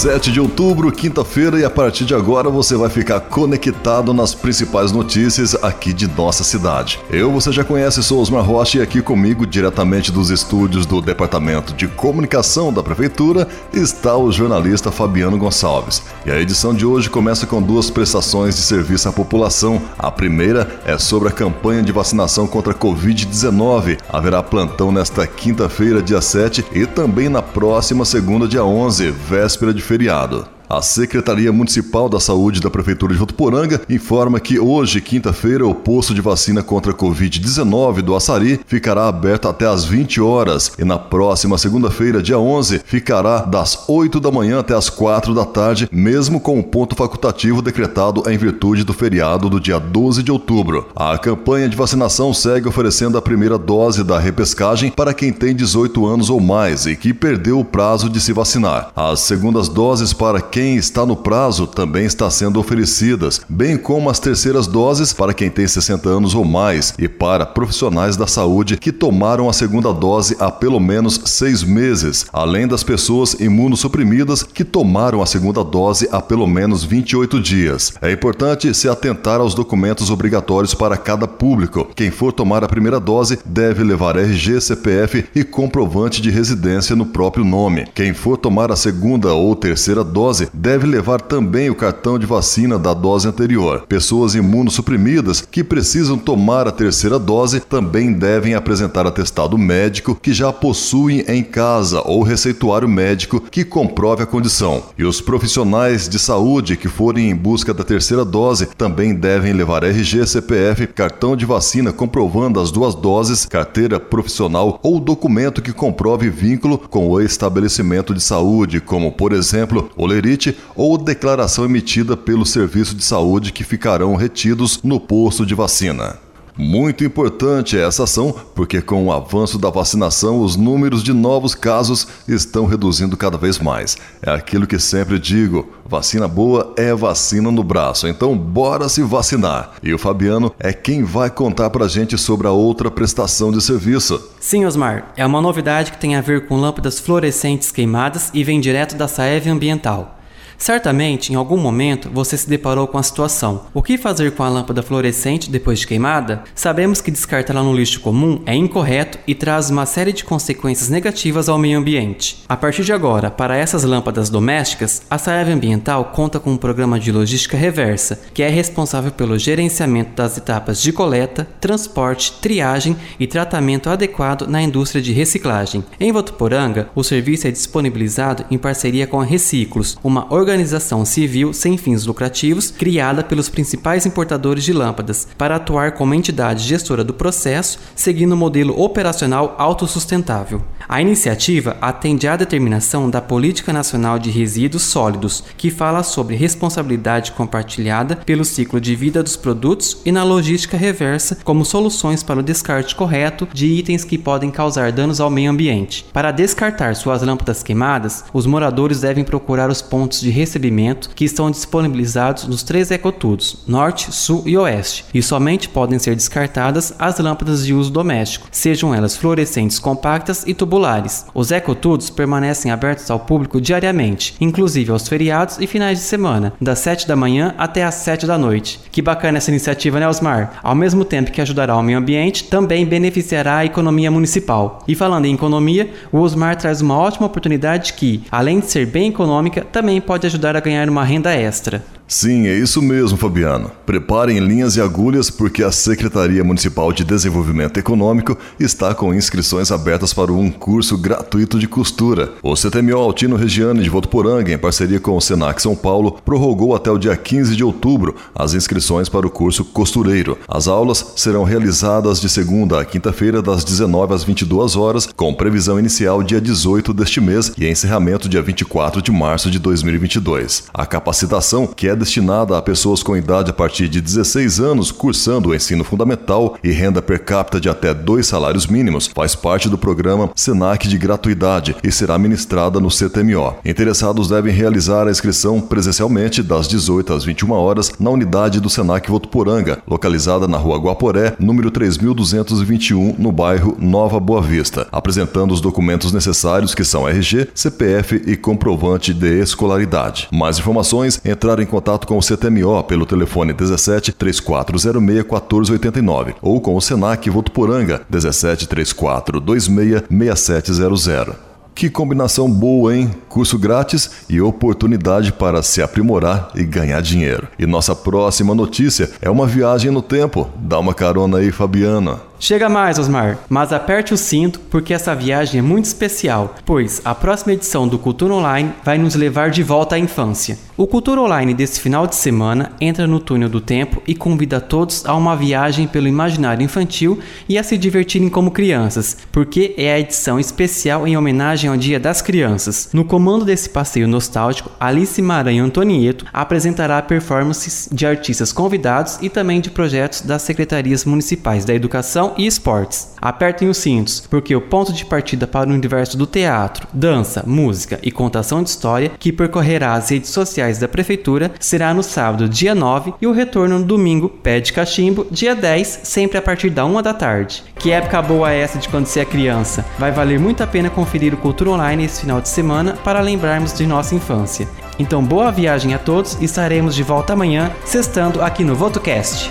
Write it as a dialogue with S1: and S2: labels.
S1: 7 de outubro, quinta-feira, e a partir de agora você vai ficar conectado nas principais notícias aqui de nossa cidade. Eu, você já conhece, sou Osmar Rocha e aqui comigo, diretamente dos estúdios do Departamento de Comunicação da Prefeitura, está o jornalista Fabiano Gonçalves. E a edição de hoje começa com duas prestações de serviço à população. A primeira é sobre a campanha de vacinação contra a Covid-19. Haverá plantão nesta quinta-feira, dia 7, e também na próxima segunda, dia 11, véspera de feriado. A Secretaria Municipal da Saúde da Prefeitura de Votuporanga informa que hoje, quinta-feira, o posto de vacina contra a Covid-19 do Açari ficará aberto até às 20 horas e na próxima segunda-feira, dia 11, ficará das 8 da manhã até às 4 da tarde, mesmo com o ponto facultativo decretado em virtude do feriado do dia 12 de outubro. A campanha de vacinação segue oferecendo a primeira dose da repescagem para quem tem 18 anos ou mais e que perdeu o prazo de se vacinar. As segundas doses para quem quem está no prazo também está sendo oferecidas, bem como as terceiras doses para quem tem 60 anos ou mais e para profissionais da saúde que tomaram a segunda dose há pelo menos seis meses, além das pessoas imunossuprimidas que tomaram a segunda dose há pelo menos 28 dias. É importante se atentar aos documentos obrigatórios para cada público. Quem for tomar a primeira dose deve levar RG, CPF e comprovante de residência no próprio nome. Quem for tomar a segunda ou terceira dose deve levar também o cartão de vacina da dose anterior. Pessoas imunossuprimidas que precisam tomar a terceira dose também devem apresentar atestado médico que já possuem em casa ou receituário médico que comprove a condição. E os profissionais de saúde que forem em busca da terceira dose também devem levar RG, CPF, cartão de vacina comprovando as duas doses, carteira profissional ou documento que comprove vínculo com o estabelecimento de saúde, como por exemplo, olerite ou declaração emitida pelo serviço de saúde que ficarão retidos no posto de vacina. Muito importante essa ação, porque com o avanço da vacinação, os números de novos casos estão reduzindo cada vez mais. É aquilo que sempre digo: vacina boa é vacina no braço. Então, bora se vacinar. E o Fabiano é quem vai contar pra gente sobre a outra prestação de serviço.
S2: Sim, Osmar, é uma novidade que tem a ver com lâmpadas fluorescentes queimadas e vem direto da Saev Ambiental. Certamente, em algum momento, você se deparou com a situação: o que fazer com a lâmpada fluorescente depois de queimada? Sabemos que descartá-la no lixo comum é incorreto e traz uma série de consequências negativas ao meio ambiente. A partir de agora, para essas lâmpadas domésticas, a Saev Ambiental conta com um programa de logística reversa, que é responsável pelo gerenciamento das etapas de coleta, transporte, triagem e tratamento adequado na indústria de reciclagem. Em Votuporanga, o serviço é disponibilizado em parceria com a Reciclos, uma organização organização civil sem fins lucrativos criada pelos principais importadores de lâmpadas para atuar como entidade gestora do processo, seguindo o um modelo operacional autossustentável. A iniciativa atende à determinação da Política Nacional de Resíduos Sólidos, que fala sobre responsabilidade compartilhada pelo ciclo de vida dos produtos e na logística reversa como soluções para o descarte correto de itens que podem causar danos ao meio ambiente. Para descartar suas lâmpadas queimadas, os moradores devem procurar os pontos de recebimento que estão disponibilizados nos três ecotudos, norte, sul e oeste, e somente podem ser descartadas as lâmpadas de uso doméstico, sejam elas fluorescentes compactas e tubulares. Os ecotudos permanecem abertos ao público diariamente, inclusive aos feriados e finais de semana, das 7 da manhã até às 7 da noite. Que bacana essa iniciativa, né, Osmar? Ao mesmo tempo que ajudará o meio ambiente, também beneficiará a economia municipal. E falando em economia, o Osmar traz uma ótima oportunidade que, além de ser bem econômica, também pode ajudar a ganhar uma renda extra.
S1: Sim, é isso mesmo, Fabiano. Preparem linhas e agulhas porque a Secretaria Municipal de Desenvolvimento Econômico está com inscrições abertas para um curso gratuito de costura. O CTMO Altino Regiane de Votuporanga, em parceria com o Senac São Paulo, prorrogou até o dia 15 de outubro as inscrições para o curso costureiro. As aulas serão realizadas de segunda a quinta-feira, das 19 às 22 horas, com previsão inicial dia 18 deste mês e encerramento dia 24 de março de 2022. A capacitação, que é destinada a pessoas com idade a partir de 16 anos cursando o ensino fundamental e renda per capita de até dois salários mínimos, faz parte do programa Senac de gratuidade e será ministrada no CTMO. Interessados devem realizar a inscrição presencialmente das 18 às 21 horas na unidade do Senac Votuporanga, localizada na Rua Guaporé, número 3221, no bairro Nova Boa Vista, apresentando os documentos necessários que são RG, CPF e comprovante de escolaridade. Mais informações, entrar em contato com o CTMO pelo telefone 17 3406 1489 ou com o Senac Votuporanga 17 34 26 6700. Que combinação boa, hein? Curso grátis e oportunidade para se aprimorar e ganhar dinheiro. E nossa próxima notícia é uma viagem no tempo. Dá uma carona aí, Fabiana.
S2: Chega mais, Osmar, mas aperte o cinto porque essa viagem é muito especial, pois a próxima edição do Cultura Online vai nos levar de volta à infância. O Cultura Online desse final de semana entra no túnel do tempo e convida todos a uma viagem pelo imaginário infantil e a se divertirem como crianças, porque é a edição especial em homenagem ao Dia das Crianças. No comando desse passeio nostálgico, Alice Maranhão Antonieto apresentará performances de artistas convidados e também de projetos das secretarias municipais da E esportes. Apertem os cintos, porque o ponto de partida para o universo do teatro, dança, música e contação de história, que percorrerá as redes sociais da prefeitura, será no sábado, dia 9, e o retorno no domingo, pé de cachimbo, dia 10, sempre a partir da 1 da tarde. Que época boa é essa de quando você é criança? Vai valer muito a pena conferir o Cultura Online esse final de semana para lembrarmos de nossa infância. Então, boa viagem a todos e estaremos de volta amanhã, sextando aqui no VotoCast.